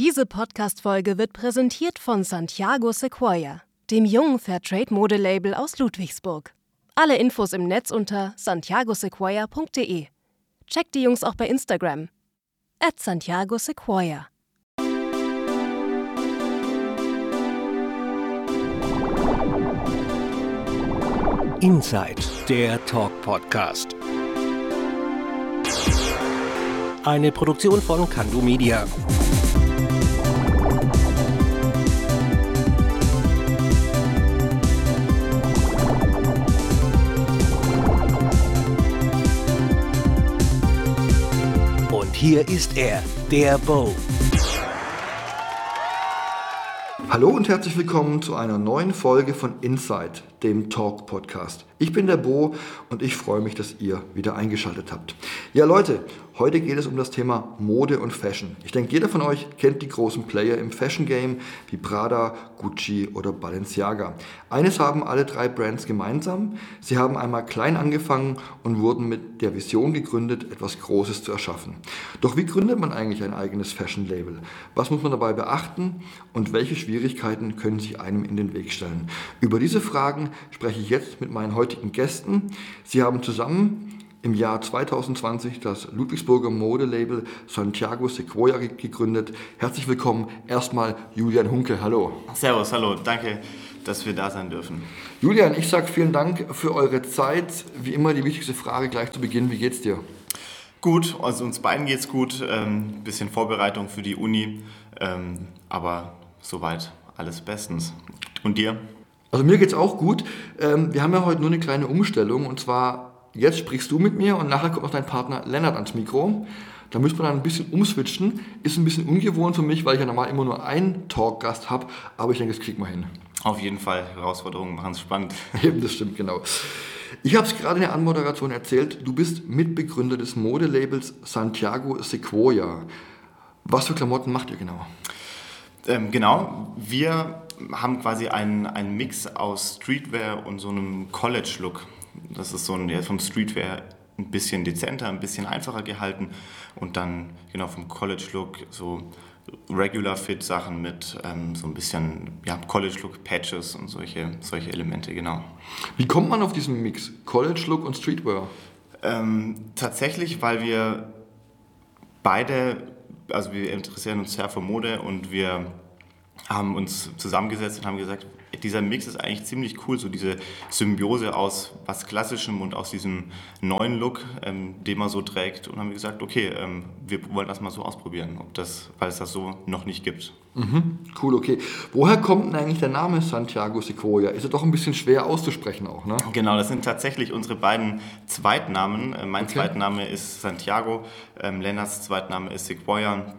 Diese Podcast-Folge wird präsentiert von Santiago Sequoia, dem jungen Fairtrade-Modelabel aus Ludwigsburg. Alle Infos im Netz unter santiagosequoia.de. Checkt die Jungs auch bei Instagram. At Santiago Sequoia. Inside, der Talk-Podcast. Eine Produktion von Kandu Media. Hier ist er, der Bo. Hallo und herzlich willkommen zu einer neuen Folge von Inside, dem Talk Podcast. Ich bin der Bo und ich freue mich, dass ihr wieder eingeschaltet habt. Ja Leute, heute geht es um das Thema Mode und Fashion. Ich denke, jeder von euch kennt die großen Player im Fashion Game wie Prada, Gucci oder Balenciaga. Eines haben alle drei Brands gemeinsam. Sie haben einmal klein angefangen und wurden mit der Vision gegründet, etwas Großes zu erschaffen. Doch wie gründet man eigentlich ein eigenes Fashion Label? Was muss man dabei beachten und welche Schwierigkeiten können sich einem in den Weg stellen? Über diese Fragen spreche ich jetzt mit meinen heutigen Gästen. Sie haben zusammen im Jahr 2020 das Ludwigsburger Modelabel Santiago Sequoia gegründet. Herzlich willkommen erstmal Julian Hunke. Hallo. Servus, hallo. Danke, dass wir da sein dürfen. Julian, ich sage vielen Dank für eure Zeit. Wie immer die wichtigste Frage gleich zu Beginn. Wie geht's dir? Gut, also uns beiden geht's gut. Ähm, bisschen Vorbereitung für die Uni, ähm, aber soweit alles bestens. Und dir? Also mir geht's auch gut. Ähm, wir haben ja heute nur eine kleine Umstellung und zwar jetzt sprichst du mit mir und nachher kommt noch dein Partner Lennart ans Mikro. Da müsste man dann ein bisschen umswitchen. Ist ein bisschen ungewohnt für mich, weil ich ja normal immer nur einen Talkgast habe, aber ich denke, das kriegen wir hin. Auf jeden Fall, Herausforderungen machen es spannend. Eben, das stimmt, genau. Ich habe es gerade in der Anmoderation erzählt, du bist Mitbegründer des Modelabels Santiago Sequoia. Was für Klamotten macht ihr genau? Ähm, genau, wir haben quasi einen, einen Mix aus Streetwear und so einem College-Look. Das ist so ein, ja, vom Streetwear ein bisschen dezenter, ein bisschen einfacher gehalten und dann genau vom College-Look so Regular Fit Sachen mit ähm, so ein bisschen ja, College Look Patches und solche, solche Elemente, genau. Wie kommt man auf diesen Mix College Look und Streetwear? Ähm, tatsächlich, weil wir beide, also wir interessieren uns sehr für Mode und wir haben uns zusammengesetzt und haben gesagt, dieser Mix ist eigentlich ziemlich cool, so diese Symbiose aus was Klassischem und aus diesem neuen Look, ähm, den man so trägt. Und haben gesagt, okay, ähm, wir wollen das mal so ausprobieren, ob das, weil es das so noch nicht gibt. Mhm, cool, okay. Woher kommt denn eigentlich der Name Santiago Sequoia? Ist ja doch ein bisschen schwer auszusprechen auch, ne? Genau, das sind tatsächlich unsere beiden Zweitnamen. Äh, mein okay. Zweitname ist Santiago, ähm, Lennarts Zweitname ist Sequoia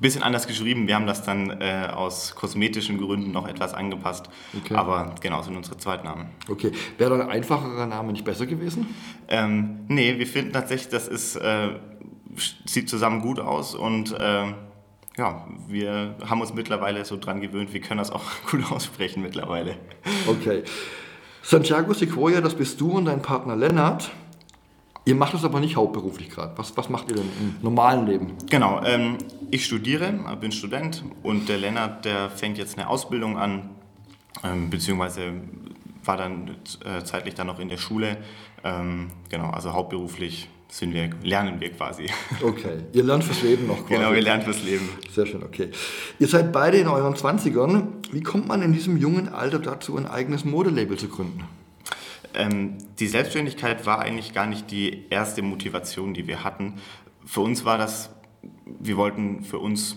bisschen anders geschrieben. Wir haben das dann äh, aus kosmetischen Gründen noch etwas angepasst. Okay. Aber genau, sind unsere Zweitnamen. Okay. Wäre da ein einfacherer Name nicht besser gewesen? Ähm, nee, wir finden tatsächlich, das ist, äh, sieht zusammen gut aus und äh, ja, wir haben uns mittlerweile so dran gewöhnt, wir können das auch gut aussprechen mittlerweile. Okay. Santiago Sequoia, das bist du und dein Partner Lennart. Ihr macht das aber nicht hauptberuflich gerade. Was, was macht ihr denn im normalen Leben? Genau, ähm, ich studiere, bin Student und der Lennart, der fängt jetzt eine Ausbildung an, ähm, beziehungsweise war dann äh, zeitlich dann noch in der Schule. Ähm, genau, also hauptberuflich sind wir, lernen wir quasi. Okay, ihr lernt fürs Leben noch quasi. Genau, wir lernen fürs Leben. Sehr schön, okay. Ihr seid beide in euren 20ern. Wie kommt man in diesem jungen Alter dazu, ein eigenes Modelabel zu gründen? Ähm, die Selbstständigkeit war eigentlich gar nicht die erste Motivation, die wir hatten. Für uns war das, wir wollten für uns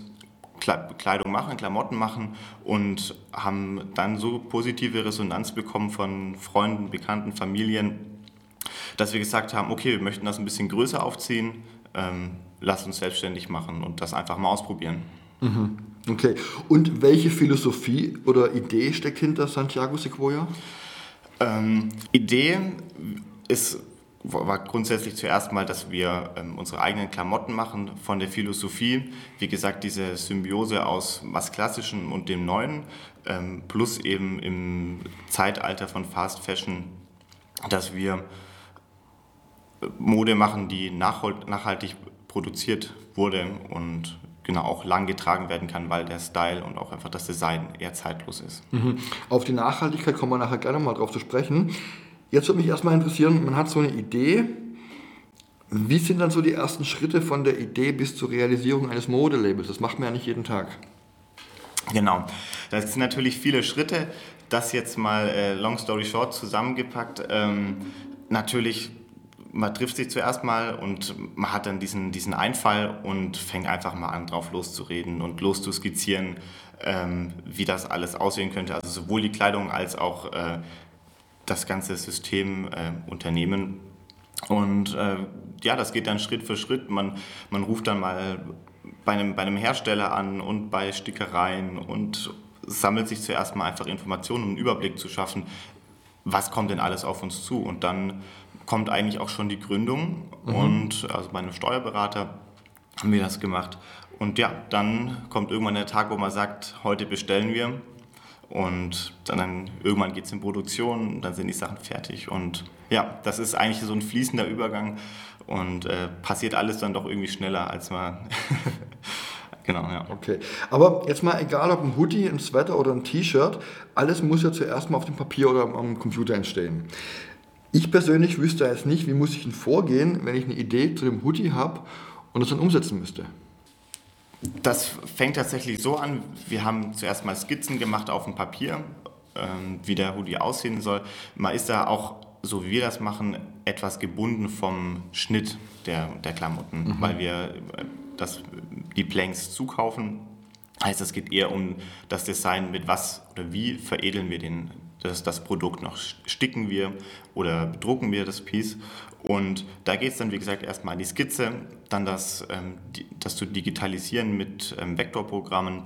Kleidung machen, Klamotten machen und haben dann so positive Resonanz bekommen von Freunden, Bekannten, Familien, dass wir gesagt haben, okay, wir möchten das ein bisschen größer aufziehen, ähm, lass uns selbstständig machen und das einfach mal ausprobieren. Mhm. Okay, und welche Philosophie oder Idee steckt hinter Santiago Sequoia? Ähm, Idee ist, war grundsätzlich zuerst mal, dass wir ähm, unsere eigenen Klamotten machen von der Philosophie. Wie gesagt, diese Symbiose aus was Klassischem und dem Neuen, ähm, plus eben im Zeitalter von Fast Fashion, dass wir äh, Mode machen, die nachhaltig produziert wurde und genau auch lang getragen werden kann, weil der Style und auch einfach das Design eher zeitlos ist. Mhm. Auf die Nachhaltigkeit kommen wir nachher gerne mal drauf zu sprechen. Jetzt würde mich erstmal interessieren, man hat so eine Idee. Wie sind dann so die ersten Schritte von der Idee bis zur Realisierung eines Modelabels? Das macht man ja nicht jeden Tag. Genau, das sind natürlich viele Schritte. Das jetzt mal äh, long story short zusammengepackt. Ähm, natürlich man trifft sich zuerst mal und man hat dann diesen, diesen Einfall und fängt einfach mal an, drauf loszureden und loszuskizzieren, ähm, wie das alles aussehen könnte. Also sowohl die Kleidung als auch äh, das ganze System, äh, Unternehmen. Und äh, ja, das geht dann Schritt für Schritt. Man, man ruft dann mal bei einem, bei einem Hersteller an und bei Stickereien und sammelt sich zuerst mal einfach Informationen, um einen Überblick zu schaffen, was kommt denn alles auf uns zu. Und dann kommt eigentlich auch schon die Gründung. Mhm. Und also bei einem Steuerberater haben wir das gemacht. Und ja, dann kommt irgendwann der Tag, wo man sagt, heute bestellen wir. Und dann, dann irgendwann geht es in Produktion, dann sind die Sachen fertig. Und ja, das ist eigentlich so ein fließender Übergang und äh, passiert alles dann doch irgendwie schneller, als man. genau, ja. Okay. Aber jetzt mal egal, ob ein Hoodie, ein Sweater oder ein T-Shirt, alles muss ja zuerst mal auf dem Papier oder am Computer entstehen. Ich persönlich wüsste jetzt nicht, wie muss ich denn vorgehen, wenn ich eine Idee zu dem Hoodie habe und das dann umsetzen müsste. Das fängt tatsächlich so an, wir haben zuerst mal Skizzen gemacht auf dem Papier, ähm, wie der Hoodie aussehen soll. Man ist da auch, so wie wir das machen, etwas gebunden vom Schnitt der, der Klamotten, mhm. weil wir äh, das, die Planks zukaufen. Heißt, es geht eher um das Design, mit was oder wie veredeln wir den, das, das Produkt noch. Sticken wir oder bedrucken wir das Piece. Und da geht es dann, wie gesagt, erstmal an die Skizze, dann das, ähm, die, das zu digitalisieren mit ähm, Vektorprogrammen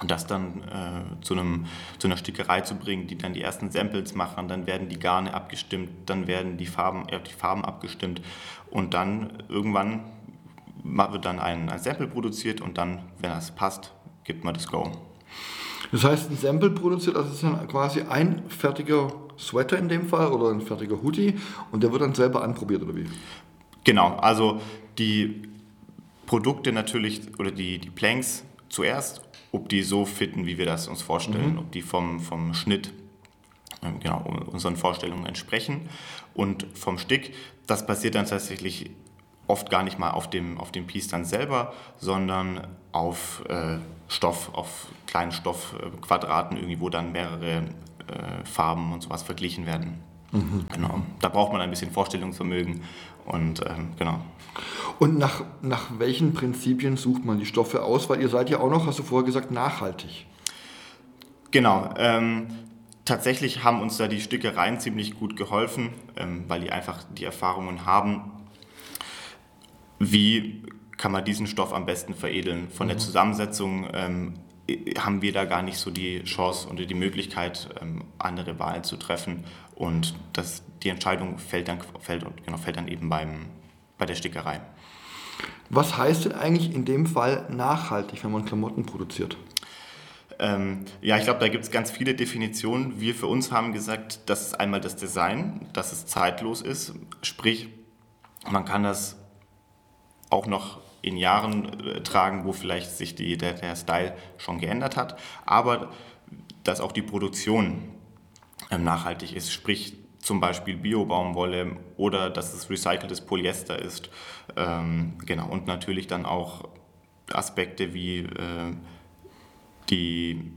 und das dann äh, zu, einem, zu einer Stickerei zu bringen, die dann die ersten Samples machen, dann werden die Garne abgestimmt, dann werden die Farben, äh, die Farben abgestimmt und dann irgendwann wird dann ein, ein Sample produziert und dann, wenn das passt, gibt man das Go. Das heißt, ein Sample produziert, also ist dann quasi ein fertiger Sweater in dem Fall oder ein fertiger Hoodie und der wird dann selber anprobiert oder wie? Genau, also die Produkte natürlich oder die, die Planks zuerst, ob die so fitten, wie wir das uns vorstellen, mhm. ob die vom, vom Schnitt ähm, genau, unseren Vorstellungen entsprechen. Und vom Stick, das passiert dann tatsächlich oft gar nicht mal auf dem, auf dem Piece dann selber, sondern auf äh, Stoff, auf kleinen Stoffquadraten, irgendwie, wo dann mehrere äh, Farben und sowas verglichen werden. Mhm. Genau. Da braucht man ein bisschen Vorstellungsvermögen und ähm, genau. Und nach, nach welchen Prinzipien sucht man die Stoffe aus? Weil ihr seid ja auch noch, hast du vorher gesagt, nachhaltig. Genau. Ähm, tatsächlich haben uns da die Stickereien ziemlich gut geholfen, ähm, weil die einfach die Erfahrungen haben, wie kann man diesen Stoff am besten veredeln. Von mhm. der Zusammensetzung ähm, haben wir da gar nicht so die Chance oder die Möglichkeit, ähm, andere Wahlen zu treffen. Und das, die Entscheidung fällt dann, fällt, genau, fällt dann eben beim, bei der Stickerei. Was heißt denn eigentlich in dem Fall nachhaltig, wenn man Klamotten produziert? Ähm, ja, ich glaube, da gibt es ganz viele Definitionen. Wir für uns haben gesagt, das ist einmal das Design, dass es zeitlos ist. Sprich, man kann das auch noch in Jahren äh, tragen, wo vielleicht sich die, der, der Style schon geändert hat, aber dass auch die Produktion ähm, nachhaltig ist, sprich zum Beispiel Bio-Baumwolle oder dass es recyceltes Polyester ist. Ähm, genau, und natürlich dann auch Aspekte wie äh, die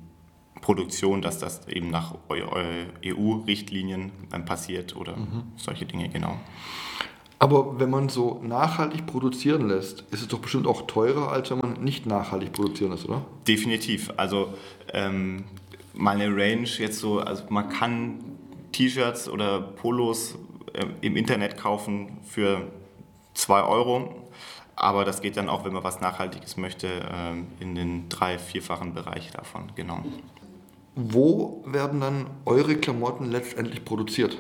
Produktion, dass das eben nach EU-Richtlinien ähm, passiert oder mhm. solche Dinge, genau. Aber wenn man so nachhaltig produzieren lässt, ist es doch bestimmt auch teurer, als wenn man nicht nachhaltig produzieren lässt, oder? Definitiv. Also ähm, meine Range jetzt so, also man kann T-Shirts oder Polos äh, im Internet kaufen für 2 Euro. Aber das geht dann auch, wenn man was Nachhaltiges möchte, äh, in den drei-, vierfachen Bereich davon, genau. Wo werden dann eure Klamotten letztendlich produziert?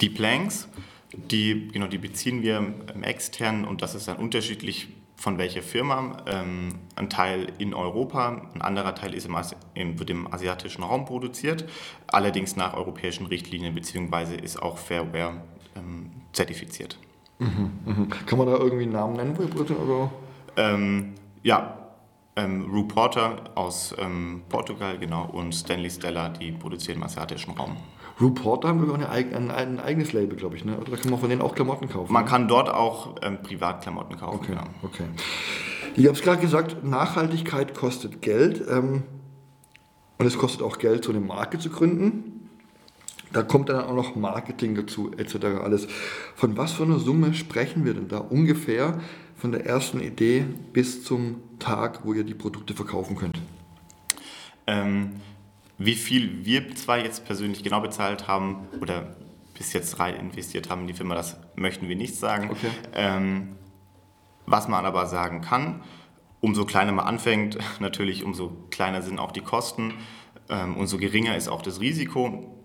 Die Planks die, genau, die beziehen wir extern und das ist dann unterschiedlich von welcher Firma. Ähm, ein Teil in Europa, ein anderer Teil ist im, im, wird im asiatischen Raum produziert, allerdings nach europäischen Richtlinien bzw. ist auch Fairware ähm, zertifiziert. Mhm, mh. Kann man da irgendwie einen Namen nennen, wo ihr produziert? Oder? Ähm, ja, ähm, Rue Porter aus ähm, Portugal, genau, und Stanley Stella, die produzieren im asiatischen Raum. Reporter haben wir auch eine, ein, ein, eigenes Label, glaube ich, ne? Oder kann man von denen auch Klamotten kaufen? Man ne? kann dort auch ähm, Privatklamotten kaufen, okay, genau. Okay. Ich habe es gerade gesagt, Nachhaltigkeit kostet Geld. Ähm, und es kostet auch Geld, so eine Marke zu gründen. Da kommt dann auch noch Marketing dazu, etc. alles. Von was für einer Summe sprechen wir denn da ungefähr von der ersten Idee bis zum Tag, wo ihr die Produkte verkaufen könnt? Ähm, wie viel wir zwar jetzt persönlich genau bezahlt haben oder bis jetzt rein investiert haben in die Firma, das möchten wir nicht sagen. Okay. Ähm, was man aber sagen kann, umso kleiner man anfängt, natürlich umso kleiner sind auch die Kosten, ähm, umso geringer ist auch das Risiko.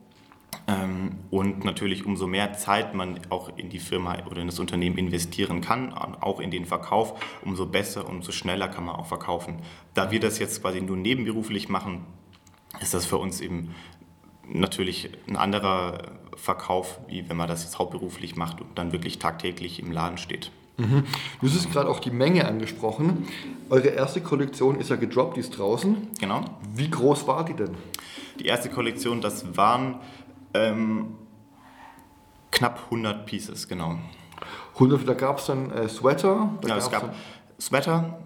Ähm, und natürlich umso mehr Zeit man auch in die Firma oder in das Unternehmen investieren kann, auch in den Verkauf, umso besser, umso schneller kann man auch verkaufen. Da wir das jetzt quasi nur nebenberuflich machen, ist das für uns eben natürlich ein anderer Verkauf, wie wenn man das jetzt hauptberuflich macht und dann wirklich tagtäglich im Laden steht. Mhm. Du hast gerade auch die Menge angesprochen. Eure erste Kollektion ist ja gedroppt, die ist draußen. Genau. Wie groß war die denn? Die erste Kollektion, das waren ähm, knapp 100 Pieces, genau. 100, da gab es dann äh, Sweater? Da ja, es gab Sweater,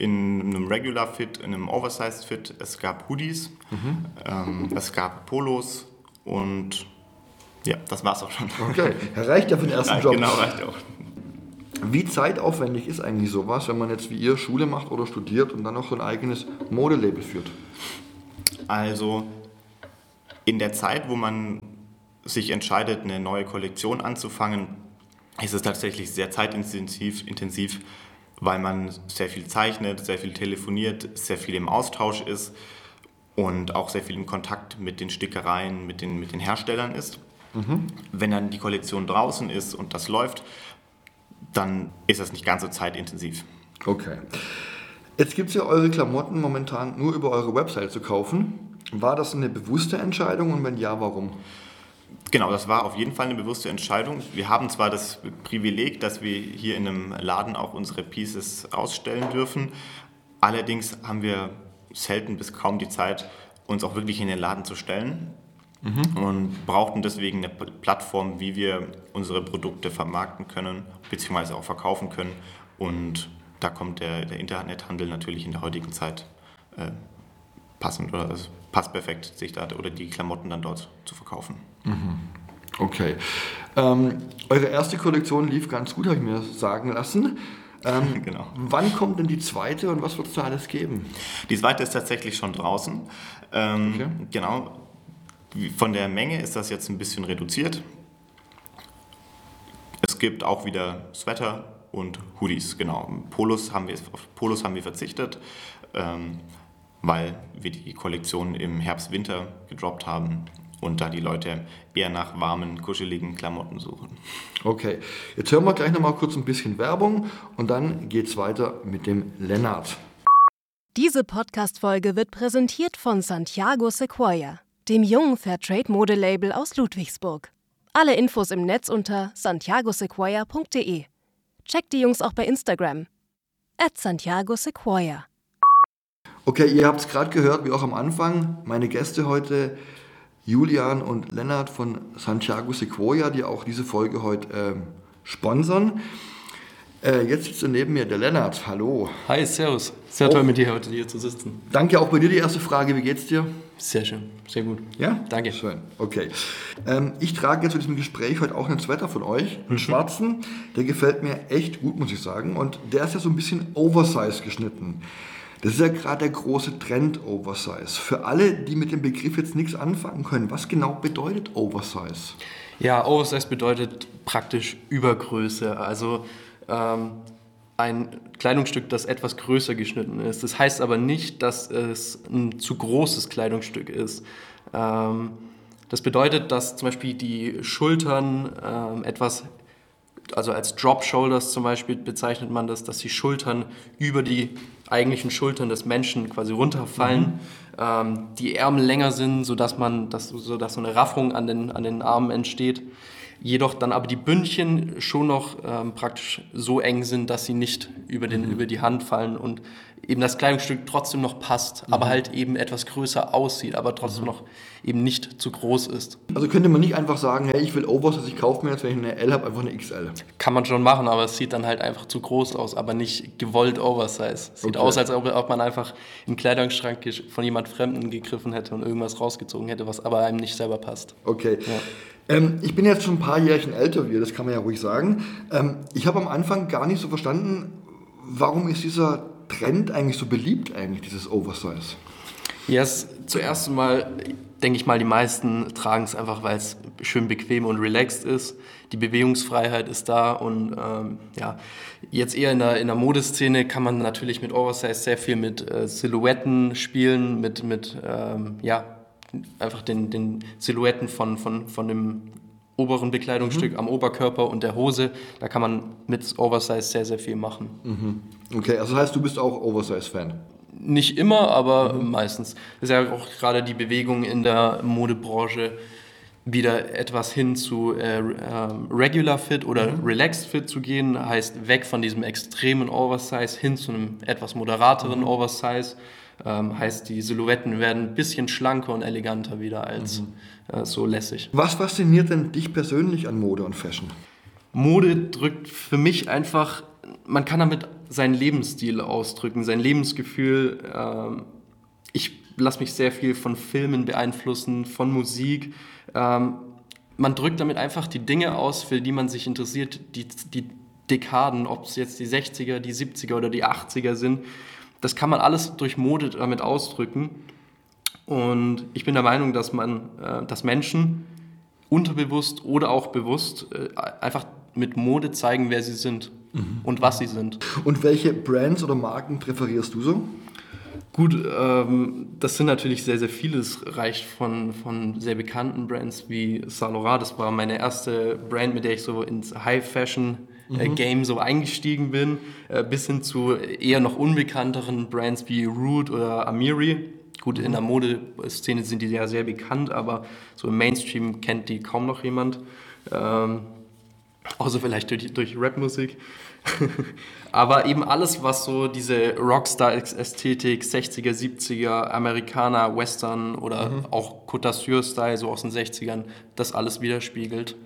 in einem Regular Fit, in einem Oversized Fit. Es gab Hoodies, mhm. ähm, es gab Polos und ja, das war's auch schon. Okay, reicht ja für den ersten Job. Genau, reicht auch. Wie zeitaufwendig ist eigentlich sowas, wenn man jetzt wie ihr Schule macht oder studiert und dann noch so ein eigenes Modelabel führt? Also in der Zeit, wo man sich entscheidet, eine neue Kollektion anzufangen, ist es tatsächlich sehr zeitintensiv, intensiv, weil man sehr viel zeichnet, sehr viel telefoniert, sehr viel im Austausch ist und auch sehr viel im Kontakt mit den Stickereien, mit den, mit den Herstellern ist. Mhm. Wenn dann die Kollektion draußen ist und das läuft, dann ist das nicht ganz so zeitintensiv. Okay. Jetzt gibt es ja eure Klamotten momentan nur über eure Website zu kaufen. War das eine bewusste Entscheidung und wenn ja, warum? Genau, das war auf jeden Fall eine bewusste Entscheidung. Wir haben zwar das Privileg, dass wir hier in einem Laden auch unsere Pieces ausstellen dürfen. Allerdings haben wir selten bis kaum die Zeit, uns auch wirklich in den Laden zu stellen. Mhm. Und brauchten deswegen eine Plattform, wie wir unsere Produkte vermarkten können, beziehungsweise auch verkaufen können. Und da kommt der, der Internethandel natürlich in der heutigen Zeit äh, passend oder also passt perfekt, sich da oder die Klamotten dann dort zu verkaufen. Mhm. Okay. Ähm, eure erste Kollektion lief ganz gut, habe ich mir sagen lassen. Ähm, genau. Wann kommt denn die zweite und was wird es da alles geben? Die zweite ist tatsächlich schon draußen. Ähm, okay. Genau. Von der Menge ist das jetzt ein bisschen reduziert. Es gibt auch wieder Sweater und Hoodies, genau. Polos haben wir, auf Polos haben wir verzichtet. Ähm, weil wir die Kollektion im Herbst-Winter gedroppt haben und da die Leute eher nach warmen, kuscheligen Klamotten suchen. Okay, jetzt hören wir gleich nochmal kurz ein bisschen Werbung und dann geht's weiter mit dem Lennart. Diese Podcast-Folge wird präsentiert von Santiago Sequoia, dem jungen Fairtrade-Modelabel aus Ludwigsburg. Alle Infos im Netz unter santiagosequoia.de. Checkt die Jungs auch bei Instagram. At Santiago Sequoia. Okay, ihr habt es gerade gehört, wie auch am Anfang. Meine Gäste heute, Julian und Lennart von Santiago Sequoia, die auch diese Folge heute ähm, sponsern. Äh, jetzt sitzt neben mir der Lennart. Hallo. Hi, servus. Sehr oh. toll, mit dir heute hier zu sitzen. Danke auch bei dir die erste Frage. Wie geht's dir? Sehr schön, sehr gut. Ja? Danke. Schön, okay. Ähm, ich trage jetzt zu diesem Gespräch heute auch einen Sweater von euch, einen mhm. schwarzen. Der gefällt mir echt gut, muss ich sagen. Und der ist ja so ein bisschen oversized geschnitten. Das ist ja gerade der große Trend Oversize. Für alle, die mit dem Begriff jetzt nichts anfangen können, was genau bedeutet Oversize? Ja, Oversize bedeutet praktisch Übergröße. Also ähm, ein Kleidungsstück, das etwas größer geschnitten ist. Das heißt aber nicht, dass es ein zu großes Kleidungsstück ist. Ähm, das bedeutet, dass zum Beispiel die Schultern ähm, etwas also als Drop Shoulders zum Beispiel bezeichnet man das, dass die Schultern über die eigentlichen Schultern des Menschen quasi runterfallen, mhm. ähm, die Ärmel länger sind, sodass, man, dass, sodass so eine Raffung an den, an den Armen entsteht. jedoch dann aber die Bündchen schon noch ähm, praktisch so eng sind, dass sie nicht über, den, Mhm. über die Hand fallen und eben das Kleidungsstück trotzdem noch passt, Mhm. aber halt eben etwas größer aussieht, aber trotzdem noch eben nicht zu groß ist. Also könnte man nicht einfach sagen, hey, ich will Oversize, ich kaufe mir jetzt, wenn ich eine L habe, einfach eine XL. Kann man schon machen, aber es sieht dann halt einfach zu groß aus, aber nicht gewollt Oversize. Sieht Okay. aus, als ob, ob man einfach im Kleidungsschrank von jemand Fremden gegriffen hätte und irgendwas rausgezogen hätte, was aber einem nicht selber passt. Okay. Ähm, ich bin jetzt schon ein paar Jährchen älter wie ihr, das kann man ja ruhig sagen. Ähm, ich habe am Anfang gar nicht so verstanden, warum ist dieser Trend eigentlich so beliebt, eigentlich, dieses Oversize? Ja, es, zuerst mal denke ich mal, die meisten tragen es einfach, weil es schön bequem und relaxed ist. Die Bewegungsfreiheit ist da und ähm, ja, jetzt eher in der, in der Modeszene kann man natürlich mit Oversize sehr viel mit äh, Silhouetten spielen, mit, mit ähm, ja, einfach den, den Silhouetten von, von, von dem oberen Bekleidungsstück am Oberkörper und der Hose. Da kann man mit Oversize sehr, sehr viel machen. Okay, also das heißt, du bist auch Oversize-Fan. Nicht immer, aber meistens. Das ist ja auch gerade die Bewegung in der Modebranche, wieder etwas hin zu äh, ähm, Regular Fit oder Relaxed Fit zu gehen. Heißt, weg von diesem extremen Oversize hin zu einem etwas moderateren Oversize. Ähm, heißt, die Silhouetten werden ein bisschen schlanker und eleganter wieder als äh, so lässig. Was fasziniert denn dich persönlich an Mode und Fashion? Mode drückt für mich einfach, man kann damit seinen Lebensstil ausdrücken, sein Lebensgefühl. Ähm, ich lasse mich sehr viel von Filmen beeinflussen, von Musik. Ähm, man drückt damit einfach die Dinge aus, für die man sich interessiert, die, die Dekaden, ob es jetzt die 60er, die 70er oder die 80er sind. Das kann man alles durch Mode damit ausdrücken. Und ich bin der Meinung, dass man, äh, dass Menschen unterbewusst oder auch bewusst äh, einfach mit Mode zeigen, wer sie sind und was sie sind. Und welche Brands oder Marken präferierst du so? Gut, ähm, das sind natürlich sehr, sehr viele. Es reicht von, von sehr bekannten Brands wie Saint Laurent. Das war meine erste Brand, mit der ich so ins High-Fashion-Game so eingestiegen bin, äh, bis hin zu eher noch unbekannteren Brands wie Root oder Amiri. Gut, in der Modeszene sind die ja sehr bekannt, aber so im Mainstream kennt die kaum noch jemand. Ähm, außer vielleicht durch, durch Rapmusik. Aber eben alles, was so diese Rockstar-Ästhetik, 60er, 70er, Amerikaner, Western oder auch Côte d'Azur-Style, so aus den 60ern, das alles widerspiegelt.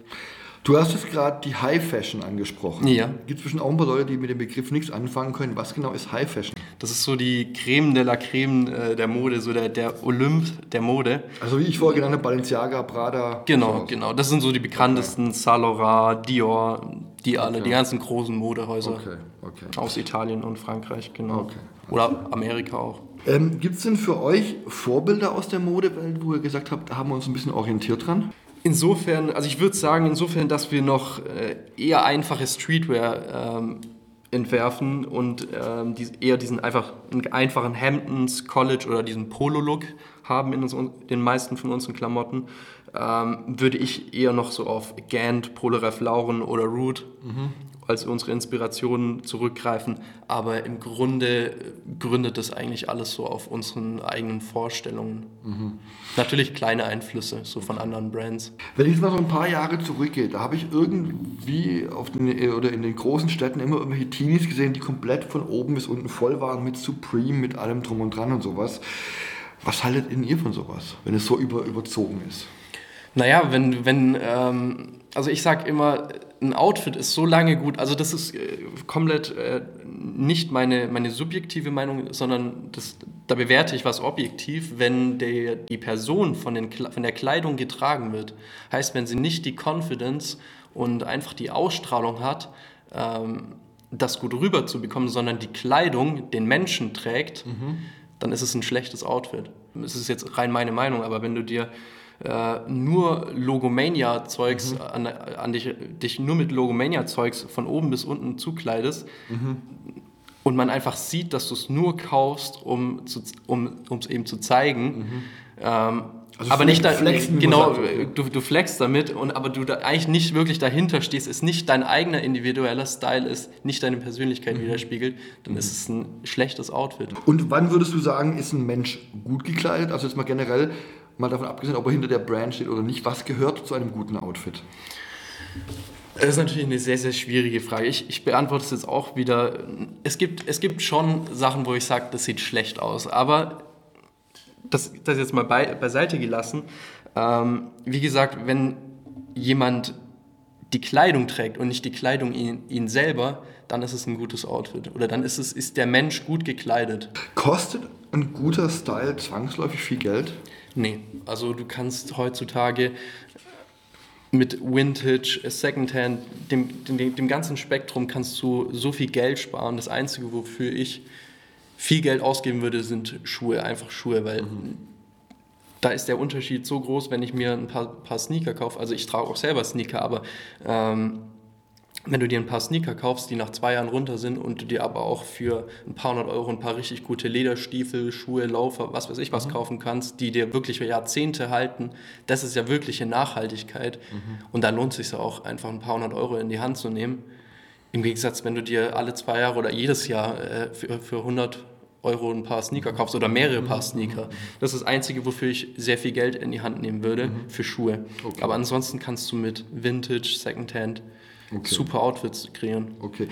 Du hast jetzt gerade die High Fashion angesprochen. Ja. Gibt es bestimmt auch ein paar Leute, die mit dem Begriff nichts anfangen können. Was genau ist High Fashion? Das ist so die Creme de la Creme äh, der Mode, so der, der Olymp der Mode. Also wie ich vorher genannt habe, Balenciaga, Prada. Genau, sowas. genau. Das sind so die bekanntesten, Saint Laurent, Dior, die alle, die ganzen großen Modehäuser Okay, okay. aus Italien und Frankreich, genau. Okay. Oder Amerika auch. Ähm, Gibt es denn für euch Vorbilder aus der Modewelt, wo ihr gesagt habt, da haben wir uns ein bisschen orientiert dran? Insofern, also ich würde sagen, insofern, dass wir noch äh, eher einfache Streetwear ähm, entwerfen und ähm, die, eher diesen einfach einfachen Hemdens, College oder diesen Polo-Look haben in uns, den meisten von unseren Klamotten, ähm, würde ich eher noch so auf Gant, Ralph Lauren oder Root als unsere Inspirationen zurückgreifen. Aber im Grunde äh, gründet das eigentlich alles so auf unseren eigenen Vorstellungen. Natürlich kleine Einflüsse, so von anderen Brands. Wenn ich jetzt mal so ein paar Jahre zurückgehe, da habe ich irgendwie auf den, oder in den großen Städten immer irgendwelche Teenies gesehen, die komplett von oben bis unten voll waren mit Supreme, mit allem drum und dran und sowas. Was haltet denn ihr von sowas, wenn es so über, überzogen ist? Naja, wenn, wenn ähm, also ich sag immer, ein Outfit ist so lange gut, also das ist äh, komplett äh, nicht meine, meine subjektive Meinung, sondern das, da bewerte ich was objektiv, wenn der, die Person von, den, von der Kleidung getragen wird. Heißt, wenn sie nicht die Confidence und einfach die Ausstrahlung hat, ähm, das gut rüberzubekommen, sondern die Kleidung den Menschen trägt, dann ist es ein schlechtes Outfit. Es ist jetzt rein meine Meinung, aber wenn du dir äh, nur Logomania-Zeugs an, an dich, dich nur mit Logomania-Zeugs von oben bis unten zukleidest und man einfach sieht, dass du es nur kaufst, um zu, um es eben zu zeigen. Ähm, Also aber nicht da, flexen, genau, du, du flexst damit und aber du da eigentlich nicht wirklich dahinter stehst, es nicht dein eigener individueller Style ist, nicht deine Persönlichkeit widerspiegelt, dann ist es ein schlechtes Outfit. Und wann würdest du sagen, ist ein Mensch gut gekleidet? Also jetzt mal generell, mal davon abgesehen, ob er hinter der Brand steht oder nicht. Was gehört zu einem guten Outfit? Das ist natürlich eine sehr, sehr schwierige Frage. Ich, ich beantworte es jetzt auch wieder. Es gibt, es gibt schon Sachen, wo ich sage, das sieht schlecht aus. Aber das, das jetzt mal bei, beiseite gelassen. Ähm, wie gesagt, wenn jemand die Kleidung trägt und nicht die Kleidung ihn, ihn selber, dann ist es ein gutes Outfit. Oder dann ist, es, ist der Mensch gut gekleidet. Kostet ein guter Style zwangsläufig viel Geld? Nee, also du kannst heutzutage mit Vintage, Secondhand, dem, dem, dem ganzen Spektrum kannst du so viel Geld sparen. Das Einzige, wofür ich viel Geld ausgeben würde, sind Schuhe, einfach Schuhe, weil mhm. da ist der Unterschied so groß, wenn ich mir ein paar, paar Sneaker kaufe. Also ich trage auch selber Sneaker, aber ähm, wenn du dir ein paar Sneaker kaufst, die nach zwei Jahren runter sind und du dir aber auch für ein paar hundert Euro ein paar richtig gute Lederstiefel, Schuhe, Laufer, was weiß ich was mhm. kaufen kannst, die dir wirklich für Jahrzehnte halten, das ist ja wirkliche Nachhaltigkeit. Mhm. Und da lohnt es sich auch, einfach ein paar hundert Euro in die Hand zu nehmen. Im Gegensatz, wenn du dir alle zwei Jahre oder jedes Jahr äh, für, für 100 Euro ein paar Sneaker mhm. kaufst oder mehrere Paar mhm. Sneaker. Das ist das Einzige, wofür ich sehr viel Geld in die Hand nehmen würde, mhm. für Schuhe. Okay. Aber ansonsten kannst du mit Vintage, Secondhand, okay. super Outfits kreieren. Okay.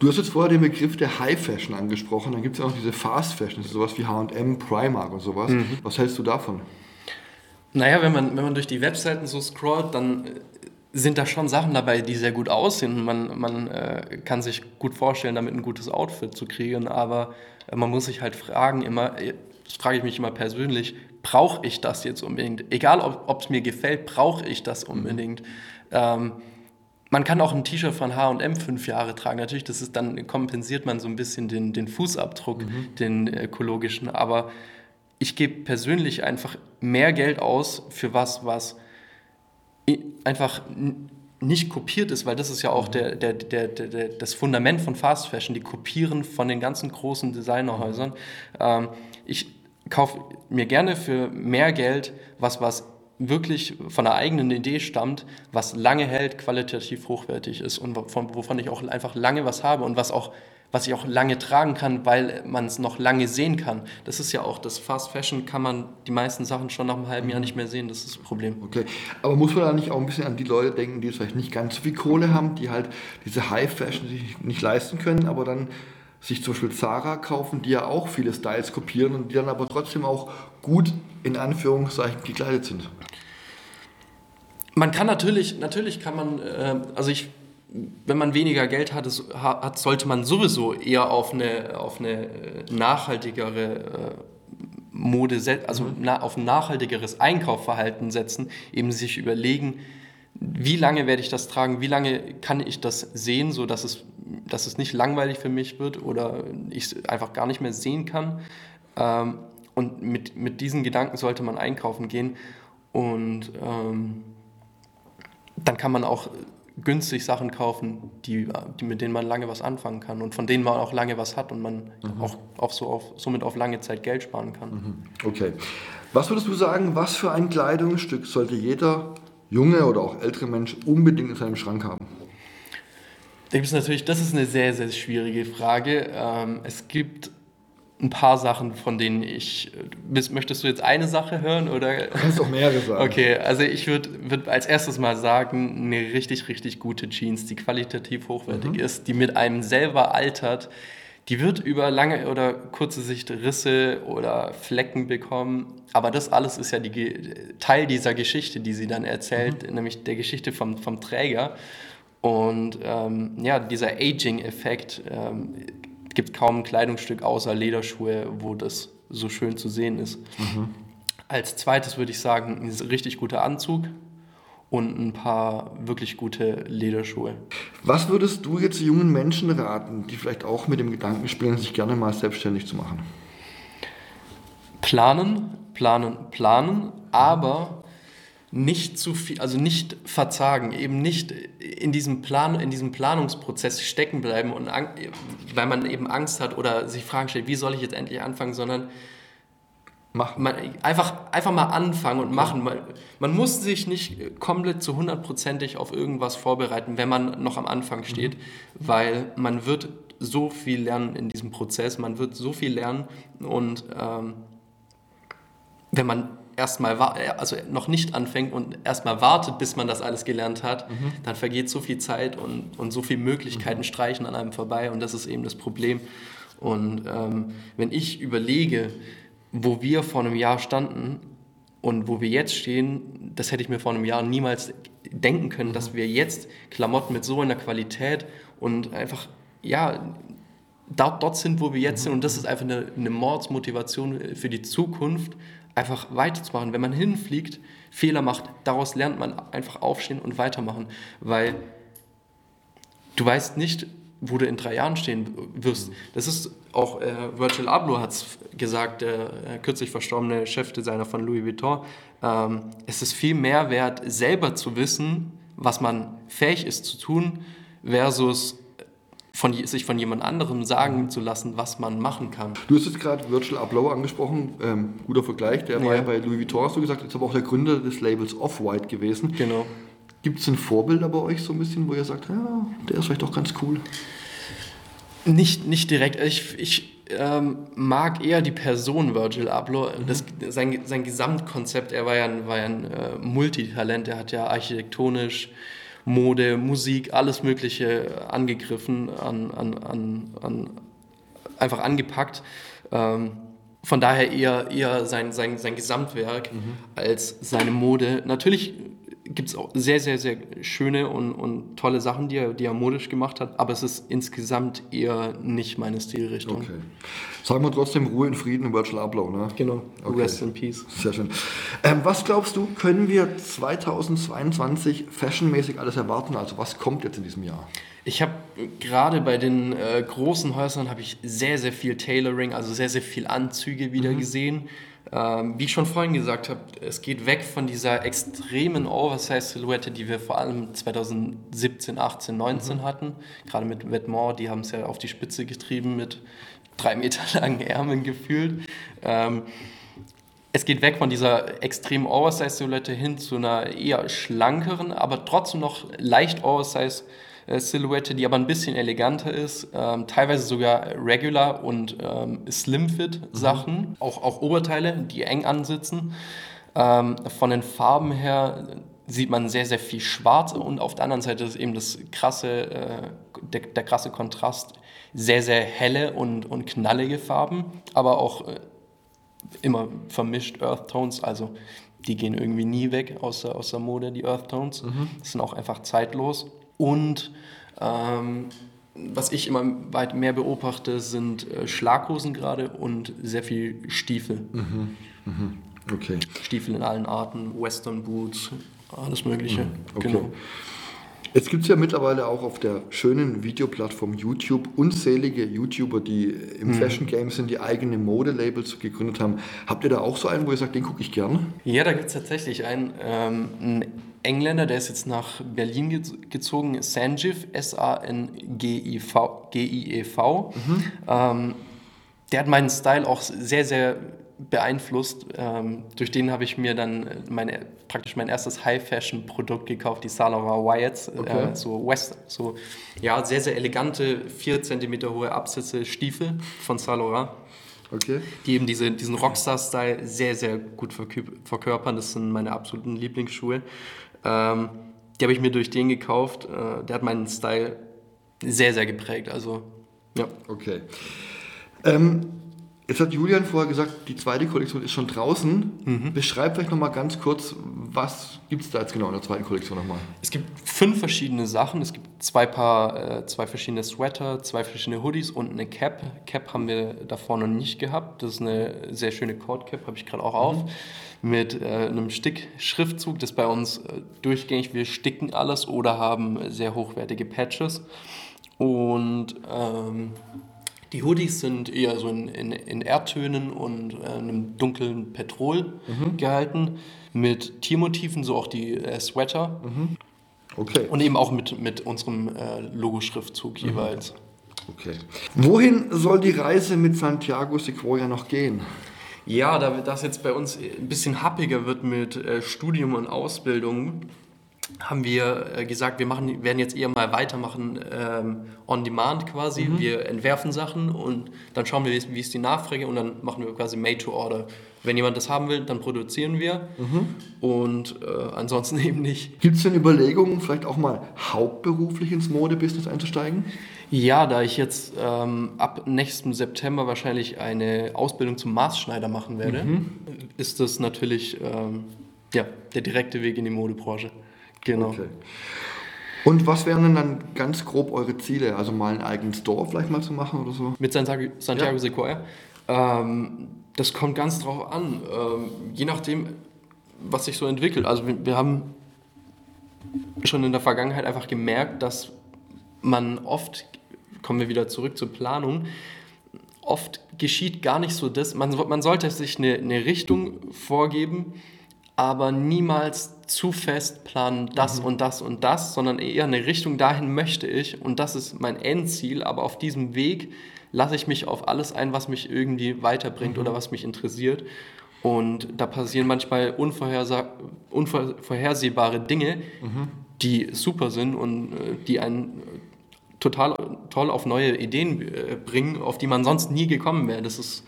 Du hast jetzt vorher den Begriff der High Fashion angesprochen. Dann gibt es auch diese Fast Fashion, sowas wie HM, Primark und sowas. Mhm. Was hältst du davon? Naja, wenn man, wenn man durch die Webseiten so scrollt, dann äh, sind da schon Sachen dabei, die sehr gut aussehen. Man, man äh, kann sich gut vorstellen, damit ein gutes Outfit zu kriegen, aber äh, man muss sich halt fragen, immer, äh, das frage ich mich immer persönlich, brauche ich das jetzt unbedingt? Egal, ob es mir gefällt, brauche ich das unbedingt? Ähm, man kann auch ein T-Shirt von H&M fünf Jahre tragen. Natürlich, das ist dann kompensiert man so ein bisschen den, den Fußabdruck, mhm. den ökologischen. Aber ich gebe persönlich einfach mehr Geld aus für was, was einfach nicht kopiert ist, weil das ist ja auch mhm. der, der, der, der, das Fundament von Fast Fashion, die kopieren von den ganzen großen Designerhäusern. Ähm, ich kaufe mir gerne für mehr Geld was, was wirklich von einer eigenen Idee stammt, was lange hält, qualitativ hochwertig ist und wovon ich auch einfach lange was habe und was auch was ich auch lange tragen kann, weil man es noch lange sehen kann. Das ist ja auch das Fast Fashion, kann man die meisten Sachen schon nach einem halben Jahr nicht mehr sehen. Das ist das Problem. Okay, aber muss man da nicht auch ein bisschen an die Leute denken, die jetzt vielleicht nicht ganz so viel Kohle haben, die halt diese High Fashion sich nicht leisten können, aber dann sich zum Beispiel Zara kaufen, die ja auch viele Styles kopieren und die dann aber trotzdem auch gut in Anführungszeichen gekleidet sind. Man kann natürlich, natürlich kann man, äh, also ich, wenn man weniger Geld hat, hat, sollte man sowieso eher auf eine, auf eine äh, nachhaltigere äh, Mode, also mhm. na, auf ein nachhaltigeres Einkaufverhalten setzen, eben sich überlegen, wie lange werde ich das tragen, wie lange kann ich das sehen, so dass es, dass es nicht langweilig für mich wird oder ich es einfach gar nicht mehr sehen kann. Ähm, und mit, mit diesen Gedanken sollte man einkaufen gehen und ähm, dann kann man auch günstig Sachen kaufen, die, die, mit denen man lange was anfangen kann und von denen man auch lange was hat und man mhm. auch, auch so auf, somit auf lange Zeit Geld sparen kann. Mhm. Okay. Was würdest du sagen, was für ein Kleidungsstück sollte jeder junge oder auch ältere Mensch unbedingt in seinem Schrank haben? Da gibt es natürlich, das ist eine sehr, sehr schwierige Frage. Ähm, es gibt ein paar Sachen, von denen ich. Möchtest du jetzt eine Sache hören oder? Du kannst auch mehrere sagen. Okay, also ich würde würd als erstes mal sagen, eine richtig, richtig gute Jeans, die qualitativ hochwertig mhm. ist, die mit einem selber altert, die wird über lange oder kurze Sicht Risse oder Flecken bekommen. Aber das alles ist ja die, Teil dieser Geschichte, die sie dann erzählt, mhm. nämlich der Geschichte vom, vom Träger. Und ähm, ja, dieser Aging-Effekt ähm, gibt kaum ein Kleidungsstück außer Lederschuhe, wo das so schön zu sehen ist. Mhm. Als zweites würde ich sagen, ein richtig guter Anzug und ein paar wirklich gute Lederschuhe. Was würdest du jetzt jungen Menschen raten, die vielleicht auch mit dem Gedanken spielen, sich gerne mal selbstständig zu machen? Planen, planen, planen, aber nicht zu viel, also nicht verzagen, eben nicht in diesem Plan, in diesem Planungsprozess stecken bleiben und weil man eben Angst hat oder sich Fragen stellt, wie soll ich jetzt endlich anfangen, sondern machen. Man, einfach, einfach mal anfangen und machen. Man, man muss sich nicht komplett zu hundertprozentig auf irgendwas vorbereiten, wenn man noch am Anfang steht, mhm. weil man wird so viel lernen in diesem Prozess, man wird so viel lernen und ähm, wenn man erstmal, also noch nicht anfängt und erstmal wartet, bis man das alles gelernt hat, mhm. dann vergeht so viel Zeit und, und so viele Möglichkeiten mhm. streichen an einem vorbei und das ist eben das Problem. Und ähm, wenn ich überlege, wo wir vor einem Jahr standen und wo wir jetzt stehen, das hätte ich mir vor einem Jahr niemals denken können, dass wir jetzt Klamotten mit so einer Qualität und einfach, ja, dort, dort sind, wo wir jetzt sind. Und das ist einfach eine, eine Mordsmotivation für die Zukunft, einfach weiterzumachen. Wenn man hinfliegt, Fehler macht, daraus lernt man einfach aufstehen und weitermachen. Weil du weißt nicht, wo du in drei Jahren stehen wirst. Das ist auch äh, Virgil Abloh hat es gesagt, der äh, kürzlich verstorbene Chefdesigner von Louis Vuitton. Ähm, es ist viel mehr wert, selber zu wissen, was man fähig ist zu tun, versus von, sich von jemand anderem sagen zu lassen, was man machen kann. Du hast jetzt gerade Virgil Abloh angesprochen, ähm, guter Vergleich, der ja. war ja bei Louis Vuitton, hast du gesagt, ist aber auch der Gründer des Labels Off-White gewesen. Genau. Gibt es ein Vorbild bei euch so ein bisschen, wo ihr sagt, ja, der ist vielleicht doch ganz cool? Nicht, nicht direkt. Ich, ich ähm, mag eher die Person Virgil Abloh. Mhm. Das, sein, sein Gesamtkonzept, er war ja ein, war ja ein äh, Multitalent, er hat ja architektonisch, Mode, Musik, alles Mögliche angegriffen, an, an, an, an einfach angepackt. Ähm, von daher eher, eher sein, sein, sein Gesamtwerk mhm. als seine Mode. Natürlich gibt es auch sehr, sehr, sehr schöne und, und tolle Sachen, die er, die er modisch gemacht hat, aber es ist insgesamt eher nicht meine Stilrichtung. Okay. Sagen wir trotzdem Ruhe in Frieden Virgil Abloh, ne? Genau, okay. Rest in Peace. Sehr schön. Ähm, was glaubst du, können wir 2022 fashionmäßig alles erwarten? Also was kommt jetzt in diesem Jahr? Ich habe gerade bei den äh, großen Häusern habe ich sehr, sehr viel Tailoring, also sehr, sehr viel Anzüge wieder mhm. gesehen. Ähm, wie ich schon vorhin gesagt habe, es geht weg von dieser extremen Oversize-Silhouette, die wir vor allem 2017, 18, 19 mhm. hatten. Gerade mit Vetements, die haben es ja auf die Spitze getrieben mit drei Meter langen Ärmeln gefühlt. Ähm, es geht weg von dieser extremen Oversize-Silhouette hin zu einer eher schlankeren, aber trotzdem noch leicht Oversize äh, Silhouette, die aber ein bisschen eleganter ist, ähm, teilweise sogar Regular und ähm, Slim-Fit Sachen, mhm. auch, auch Oberteile, die eng ansitzen. Ähm, von den Farben her sieht man sehr, sehr viel Schwarz und auf der anderen Seite ist eben das krasse, äh, der, der, krasse Kontrast, sehr, sehr helle und, und knallige Farben, aber auch äh, immer vermischt Earth Tones, also die gehen irgendwie nie weg aus der, aus der Mode, die Earth Tones. Mhm. sind auch einfach zeitlos. Und ähm, was ich immer weit mehr beobachte, sind äh, Schlaghosen gerade und sehr viel Stiefel. Mhm. Mhm. Okay. Stiefel in allen Arten, Western Boots, alles Mögliche. Mhm. Okay. Genau. Jetzt gibt es ja mittlerweile auch auf der schönen Videoplattform YouTube unzählige YouTuber, die im mhm. Fashion Game sind, die eigene Modelabels gegründet haben. Habt ihr da auch so einen, wo ihr sagt, den gucke ich gerne? Ja, da gibt es tatsächlich einen, ähm, einen Engländer, der ist jetzt nach Berlin gezogen, Sanjiv, S-A-N-G-I-E-V. Mhm. Ähm, der hat meinen Style auch sehr, sehr beeinflusst. Ähm, durch den habe ich mir dann meine, praktisch mein erstes High-Fashion-Produkt gekauft, die Laurent Wyatts. Äh, okay. Äh, so, West, so ja, sehr, sehr elegante, 4 cm hohe Absätze Stiefel von Laurent. Okay. Die eben diese, diesen Rockstar-Style sehr, sehr gut verkörpern. Das sind meine absoluten Lieblingsschuhe. Ähm, die habe ich mir durch den gekauft. Äh, der hat meinen Style sehr, sehr geprägt. Also, ja. Okay. Ähm, Jetzt hat Julian vorher gesagt, die zweite Kollektion ist schon draußen. Mhm. Beschreib vielleicht nochmal ganz kurz, was gibt es da jetzt genau in der zweiten Kollektion nochmal? Es gibt fünf verschiedene Sachen. Es gibt zwei Paar, äh, zwei verschiedene Sweater, zwei verschiedene Hoodies und eine Cap. Cap haben wir davor noch nicht gehabt. Das ist eine sehr schöne Cord Cap, habe ich gerade auch auf. Mhm. Mit äh, einem Stick-Schriftzug, das bei uns äh, durchgängig, wir sticken alles oder haben sehr hochwertige Patches. Und ähm, die Hoodies sind eher so in, in, in Erdtönen und äh, einem dunklen Petrol mhm. gehalten, mit Tiermotiven, so auch die äh, Sweater. Mhm. Okay. Und eben auch mit, mit unserem äh, Logoschriftzug mhm. jeweils. Okay. Wohin soll die Reise mit Santiago Sequoia noch gehen? Ja, da das jetzt bei uns ein bisschen happiger wird mit äh, Studium und Ausbildung, haben wir äh, gesagt, wir machen, werden jetzt eher mal weitermachen ähm, on demand quasi. Mhm. Wir entwerfen Sachen und dann schauen wir, wie ist die Nachfrage und dann machen wir quasi made to order Wenn jemand das haben will, dann produzieren wir und äh, ansonsten eben nicht. Gibt es denn Überlegungen, vielleicht auch mal hauptberuflich ins Modebusiness einzusteigen? Ja, da ich jetzt ähm, ab nächstem September wahrscheinlich eine Ausbildung zum Maßschneider machen werde, ist das natürlich ähm, ja, der direkte Weg in die Modebranche. Genau. Okay. Und was wären denn dann ganz grob eure Ziele? Also mal einen eigenen Store vielleicht mal zu machen oder so? Mit Santiago, Santiago Ja. Sequoia. Ähm, das kommt ganz drauf an. Ähm, je nachdem, was sich so entwickelt. Also wir, wir haben schon in der Vergangenheit einfach gemerkt, dass man oft, kommen wir wieder zurück zur Planung, oft geschieht gar nicht so das. Man, man sollte sich eine, eine Richtung vorgeben, aber niemals zu fest planen, das und das und das, sondern eher eine Richtung, dahin möchte ich und das ist mein Endziel, aber auf diesem Weg lasse ich mich auf alles ein, was mich irgendwie weiterbringt oder was mich interessiert. Und da passieren manchmal unvorhersehbare Dinge, die super sind und äh, die einen total toll auf neue Ideen äh, bringen, auf die man sonst nie gekommen wäre. Das ist,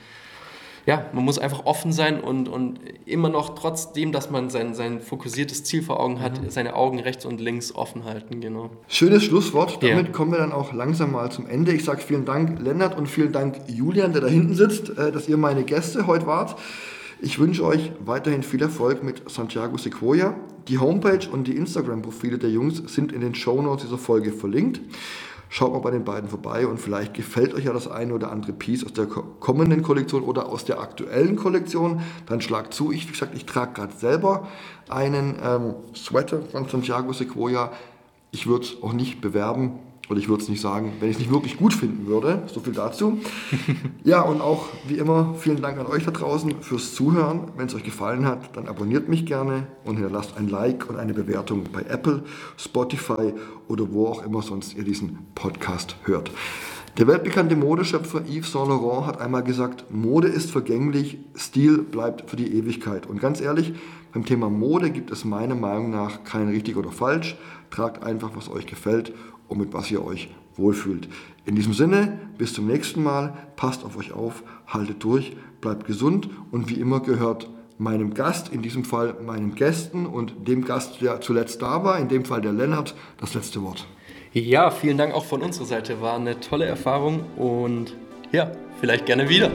ja, man muss einfach offen sein und, und immer noch trotzdem, dass man sein, sein fokussiertes Ziel vor Augen hat, seine Augen rechts und links offen halten, genau. Schönes Schlusswort. Damit Ja. kommen wir dann auch langsam mal zum Ende. Ich sage vielen Dank, Lennart, und vielen Dank, Julian, der da hinten sitzt, äh, dass ihr meine Gäste heute wart. Ich wünsche euch weiterhin viel Erfolg mit Santiago Sequoia. Die Homepage und die Instagram-Profile der Jungs sind in den Shownotes dieser Folge verlinkt. Schaut mal bei den beiden vorbei und vielleicht gefällt euch ja das eine oder andere Piece aus der ko- kommenden Kollektion oder aus der aktuellen Kollektion. Dann schlagt zu. Ich, wie gesagt, ich trage gerade selber einen ähm, Sweater von Santiago Sequoia. Ich würde es auch nicht bewerben oder ich würde es nicht sagen, wenn ich es nicht wirklich gut finden würde. So viel dazu. ja, und auch wie immer vielen Dank an euch da draußen fürs Zuhören. Wenn es euch gefallen hat, dann abonniert mich gerne und hinterlasst ein Like und eine Bewertung bei Apple, Spotify oder wo auch immer sonst ihr diesen Podcast hört. Der weltbekannte Modeschöpfer Yves Saint Laurent hat einmal gesagt, Mode ist vergänglich, Stil bleibt für die Ewigkeit. Und ganz ehrlich, beim Thema Mode gibt es meiner Meinung nach kein richtig oder falsch. Tragt einfach, was euch gefällt und mit was ihr euch wohlfühlt. In diesem Sinne, bis zum nächsten Mal, passt auf euch auf, haltet durch, bleibt gesund und wie immer gehört meinem Gast, in diesem Fall meinen Gästen und dem Gast, der zuletzt da war, in dem Fall der Lennart, das letzte Wort. Ja, vielen Dank auch von unserer Seite. War eine tolle Erfahrung und ja, vielleicht gerne wieder.